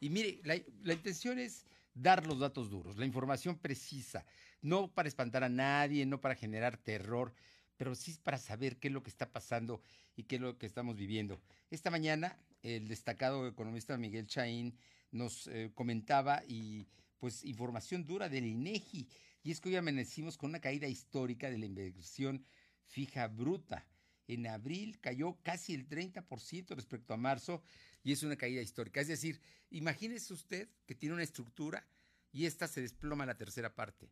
Y mire, la, intención es dar los datos duros, la información precisa, no para espantar a nadie, no para generar terror, pero sí para saber qué es lo que está pasando y qué es lo que estamos viviendo. Esta mañana el destacado economista Miguel Chaín nos eh, comentaba y pues información dura del INEGI y es que hoy amanecimos con una caída histórica de la inversión fija bruta. En abril cayó casi el 30% respecto a marzo y es una caída histórica. Es decir, imagínese usted que tiene una estructura y esta se desploma a la tercera parte.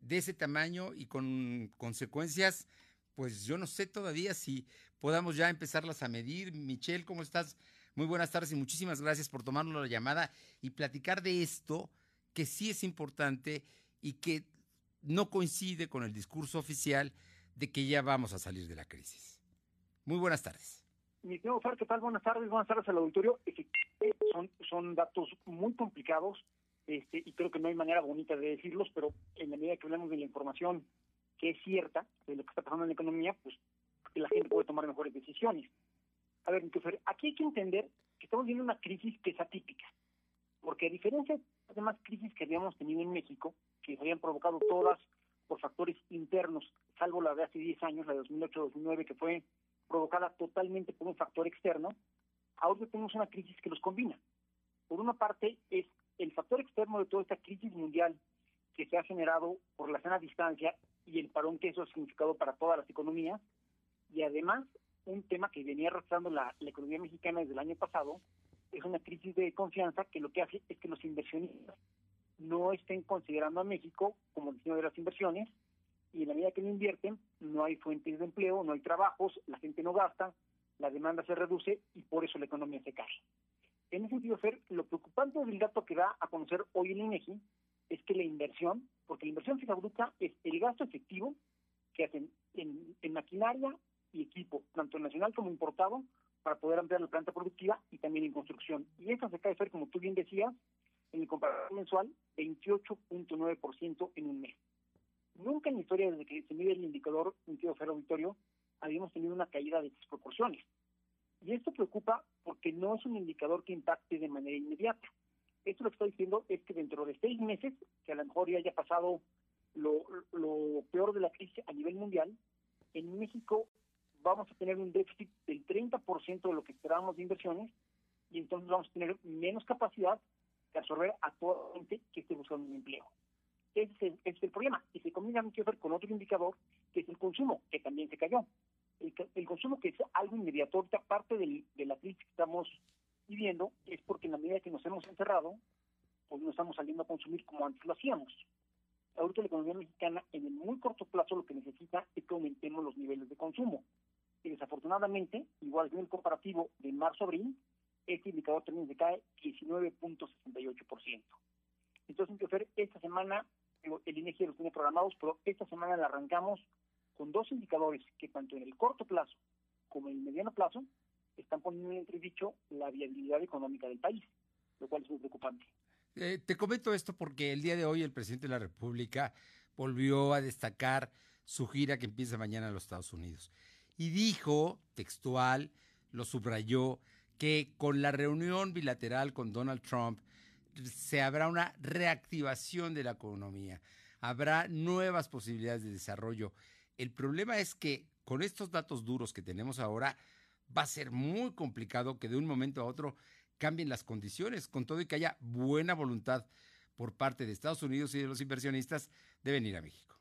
De ese tamaño y con consecuencias, pues yo no sé todavía si podamos ya empezarlas a medir. Michelle, ¿cómo estás? Muy buenas tardes y muchísimas gracias por tomarnos la llamada y platicar de esto que sí es importante y que no coincide con el discurso oficial de que ya vamos a salir de la crisis. Muy buenas tardes. Mi señor Fer, ¿qué tal? Buenas tardes, buenas tardes al auditorio. Son, son datos muy complicados este, y creo que no hay manera bonita de decirlos, pero en la medida que hablamos de la información que es cierta, de lo que está pasando en la economía, pues la gente puede tomar mejores decisiones. A ver, Fer, aquí hay que entender que estamos viendo una crisis que es atípica, porque a diferencia de las demás crisis que habíamos tenido en México, que se habían provocado todas por factores internos, salvo la de hace 10 años, la de 2008-2009, que fue provocada totalmente por un factor externo, ahora tenemos una crisis que los combina. Por una parte es el factor externo de toda esta crisis mundial que se ha generado por la sana distancia y el parón que eso ha significado para todas las economías, y además un tema que venía arrastrando la, la economía mexicana desde el año pasado, es una crisis de confianza que lo que hace es que los inversionistas no estén considerando a México como destino de las inversiones y en la medida que no invierten no hay fuentes de empleo, no hay trabajos, la gente no gasta, la demanda se reduce y por eso la economía se cae. En ese sentido, Fer, lo preocupante del dato que da a conocer hoy el INEGI es que la inversión, porque la inversión fija bruta es el gasto efectivo que hacen en, maquinaria y equipo, tanto nacional como importado, para poder ampliar la planta productiva y también en construcción. Y esto se cae, Fer, como tú bien decías, en el comparativo mensual, 28.9% en un mes. Nunca en la historia, desde que se mide el indicador, sentido auditorio, habíamos tenido una caída de estas proporciones. Y esto preocupa porque no es un indicador que impacte de manera inmediata. Esto lo que estoy diciendo es que dentro de seis meses, que a lo mejor ya haya pasado lo, peor de la crisis a nivel mundial, en México vamos a tener un déficit del 30% de lo que esperábamos de inversiones y entonces vamos a tener menos capacidad de absorber a que esté buscando un empleo. Ese es el, ese es el problema. Y se combina mucho con otro indicador, que es el consumo, que también se cayó. El, el consumo, que es algo inmediato, ahorita del, de la crisis que estamos viviendo, es porque en la medida que nos hemos encerrado, pues no estamos saliendo a consumir como antes lo hacíamos. Ahorita la economía mexicana, en el muy corto plazo, lo que necesita es que aumentemos los niveles de consumo. Y desafortunadamente, igual que en el comparativo de marzo-abril, este indicador también se cae 19.68%. Entonces, Fer, esta semana, el INEGI los tiene programados, pero esta semana la arrancamos con dos indicadores que tanto en el corto plazo como en el mediano plazo están poniendo en entredicho la viabilidad económica del país, lo cual es muy preocupante. Eh, te comento esto porque el día de hoy el presidente de la República volvió a destacar su gira que empieza mañana en los Estados Unidos. Y dijo, textual, lo subrayó, que con la reunión bilateral con Donald Trump se habrá una reactivación de la economía, habrá nuevas posibilidades de desarrollo. El problema es que con estos datos duros que tenemos ahora, va a ser muy complicado que de un momento a otro cambien las condiciones, con todo y que haya buena voluntad por parte de Estados Unidos y de los inversionistas de venir a México.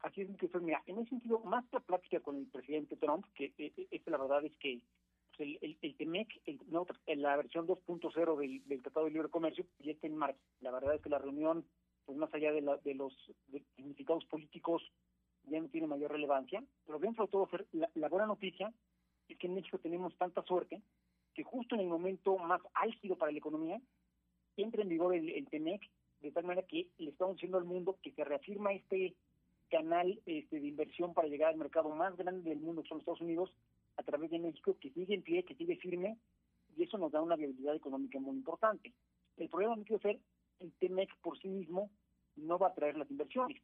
Así es, que mira, en ese sentido, más que la plática con el presidente Trump, que eh, la verdad es que el, el, TEMEC, el, la versión 2.0 del, Tratado de Libre Comercio, ya está en marcha. La verdad es que la reunión, pues más allá de, la, de los significados políticos, ya no tiene mayor relevancia. Pero dentro de todo, la, buena noticia es que en México tenemos tanta suerte que justo en el momento más álgido para la economía, entra en vigor el, el TEMEC, de tal manera que le estamos diciendo al mundo que se reafirma este canal este, de inversión para llegar al mercado más grande del mundo, que son Estados Unidos, a través de México que sigue en pie, que sigue firme, y eso nos da una viabilidad económica muy importante. El problema no quiero ser el TEMEC por sí mismo no va a traer las inversiones.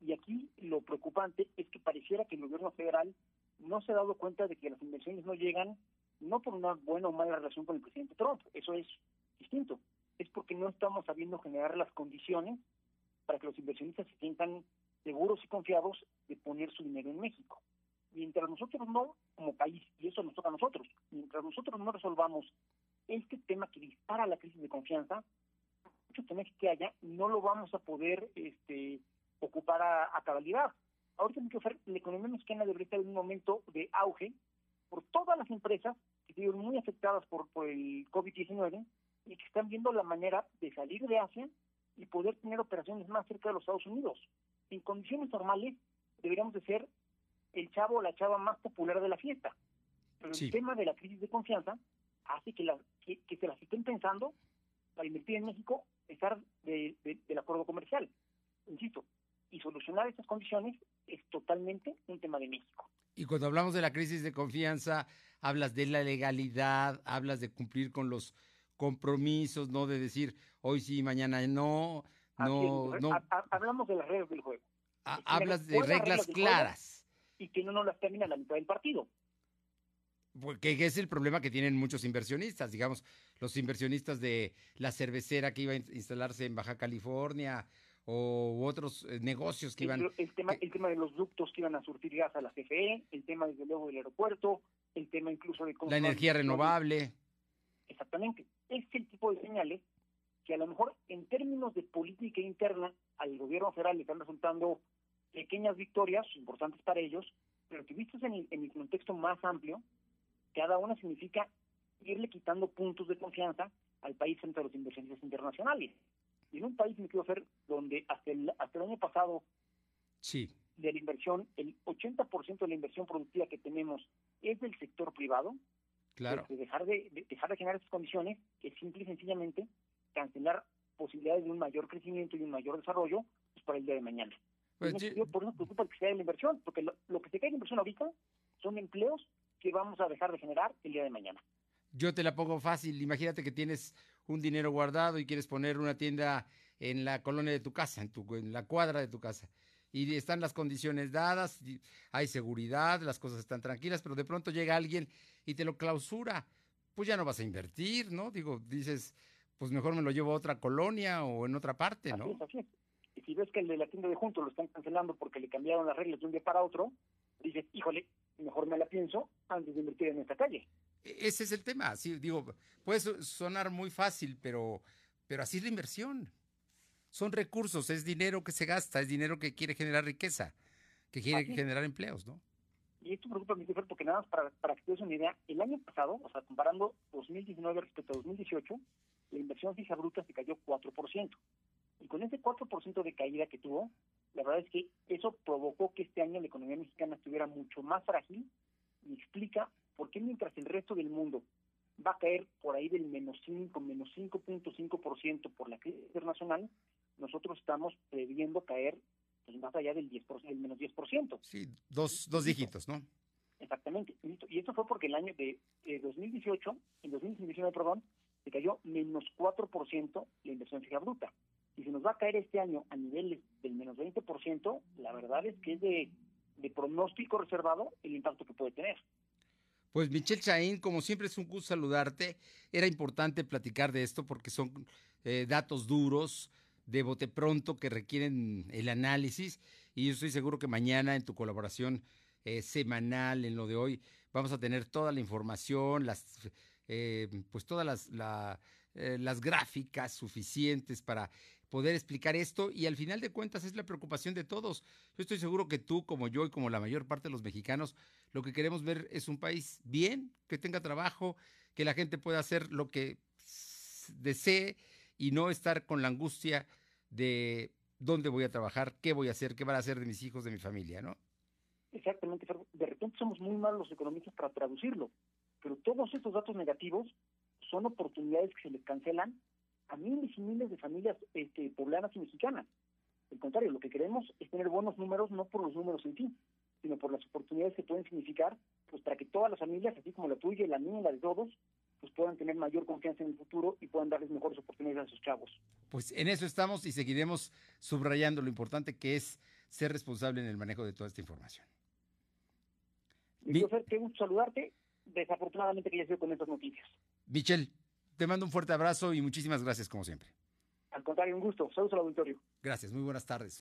Y aquí lo preocupante es que pareciera que el gobierno federal no se ha dado cuenta de que las inversiones no llegan no por una buena o mala relación con el presidente Trump, eso es distinto. Es porque no estamos sabiendo generar las condiciones para que los inversionistas se sientan seguros y confiados de poner su dinero en México. Mientras nosotros no, como país, y eso nos toca a nosotros, mientras nosotros no resolvamos este tema que dispara la crisis de confianza, mucho temas que haya, no lo vamos a poder este, ocupar a, cabalidad. Ahorita la economía mexicana debería estar en un momento de auge por todas las empresas que se muy afectadas por, por el COVID-19 y que están viendo la manera de salir de Asia y poder tener operaciones más cerca de los Estados Unidos. En condiciones normales deberíamos de ser el chavo o la chava más popular de la fiesta. Pero el tema de la crisis de confianza hace que, la, que, se las estén pensando para invertir en México, estar de, del acuerdo comercial. Insisto, y solucionar estas condiciones es totalmente un tema de México. Y cuando hablamos de la crisis de confianza, hablas de la legalidad, hablas de cumplir con los compromisos, no de decir hoy sí, mañana no. No, no. hablamos de las reglas del juego. hablas de reglas claras. Y que no nos las termina la mitad del partido. Porque es el problema que tienen muchos inversionistas, digamos, los inversionistas de la cervecera que iba a instalarse en Baja California o otros eh, negocios que iban... El, tema, el tema de los ductos que iban a surtir gas a la CFE, el tema desde luego del aeropuerto, el tema incluso de... La energía renovable. Exactamente. Es el tipo de señales que a lo mejor en términos de política interna al gobierno federal le están resultando pequeñas victorias importantes para ellos, pero que vistos en el, en el contexto más amplio, cada una significa irle quitando puntos de confianza al país frente a los inversionistas internacionales. Y en un país, me quiero hacer, donde hasta el, hasta el año pasado, sí. de la inversión, el 80% de la inversión productiva que tenemos es del sector privado, claro. Pues, dejar, de, dejar de generar esas condiciones, que simple y sencillamente cancelar posibilidades de un mayor crecimiento y un mayor desarrollo pues, para el día de mañana. Pues, por eso preocupa que se caiga la inversión, porque lo, lo que se cae en inversión ahorita son empleos que vamos a dejar de generar el día de mañana. Yo te la pongo fácil. Imagínate que tienes un dinero guardado y quieres poner una tienda en la colonia de tu casa, en, tu, en la cuadra de tu casa. Y están las condiciones dadas, hay seguridad, las cosas están tranquilas, pero de pronto llega alguien y te lo clausura. Pues ya no vas a invertir, ¿no? Digo, dices, pues mejor me lo llevo a otra colonia o en otra parte, ¿no? Así es, Y si ves que el de la tienda de junto lo están cancelando porque le cambiaron las reglas de un día para otro, dices, híjole, mejor me la pienso antes de invertir en esta calle. E-, ese es el tema. Sí, digo, puede sonar muy fácil, pero, pero así es la inversión. Son recursos, es dinero que se gasta, es dinero que quiere generar riqueza, que quiere generar empleos, ¿no? Y esto preocupa a porque nada más para, para que te des una idea, el año pasado, o sea, comparando 2019 respecto a 2018, la inversión fija bruta se cayó 4%. Y con ese 4% de caída que tuvo, la verdad es que eso provocó que este año la economía mexicana estuviera mucho más frágil y explica por qué mientras el resto del mundo va a caer por ahí del menos 5, menos 5.5% por la crisis internacional, nosotros estamos previendo caer pues, más allá del 10%, del menos 10%. Sí, dos, dos dígitos, ¿no? Exactamente. Y esto fue porque el año de 2018, en 2019, perdón, se cayó menos 4% la inversión fija bruta. Y si nos va a caer este año a niveles del menos 20%, la verdad es que es de, pronóstico reservado el impacto que puede tener. Pues Michelle Chaín, como siempre es un gusto saludarte. Era importante platicar de esto porque son eh, datos duros, de bote pronto, que requieren el análisis. Y yo estoy seguro que mañana en tu colaboración eh, semanal, en lo de hoy, vamos a tener toda la información, las, eh, pues todas las, las gráficas suficientes para poder explicar esto y al final de cuentas es la preocupación de todos. Yo estoy seguro que tú, como yo y como la mayor parte de los mexicanos, lo que queremos ver es un país bien, que tenga trabajo, que la gente pueda hacer lo que desee y no estar con la angustia de dónde voy a trabajar, qué voy a hacer, qué van a hacer de mis hijos, de mi familia, ¿no? Exactamente, de repente somos muy malos los economistas para traducirlo, pero todos estos datos negativos son oportunidades que se les cancelan a miles y miles de familias este, poblanas y mexicanas. Al contrario, lo que queremos es tener buenos números, no por los números en sí, sino por las oportunidades que pueden significar, pues para que todas las familias, así como la tuya, la mía y la de todos, pues puedan tener mayor confianza en el futuro y puedan darles mejores oportunidades a sus chavos. Pues en eso estamos y seguiremos subrayando lo importante que es ser responsable en el manejo de toda esta información. Mi... qué gusto saludarte. Desafortunadamente que ya sido con estas noticias. Michelle, te mando un fuerte abrazo y muchísimas gracias como siempre. Al contrario, un gusto. Saludos al auditorio. Gracias, muy buenas tardes.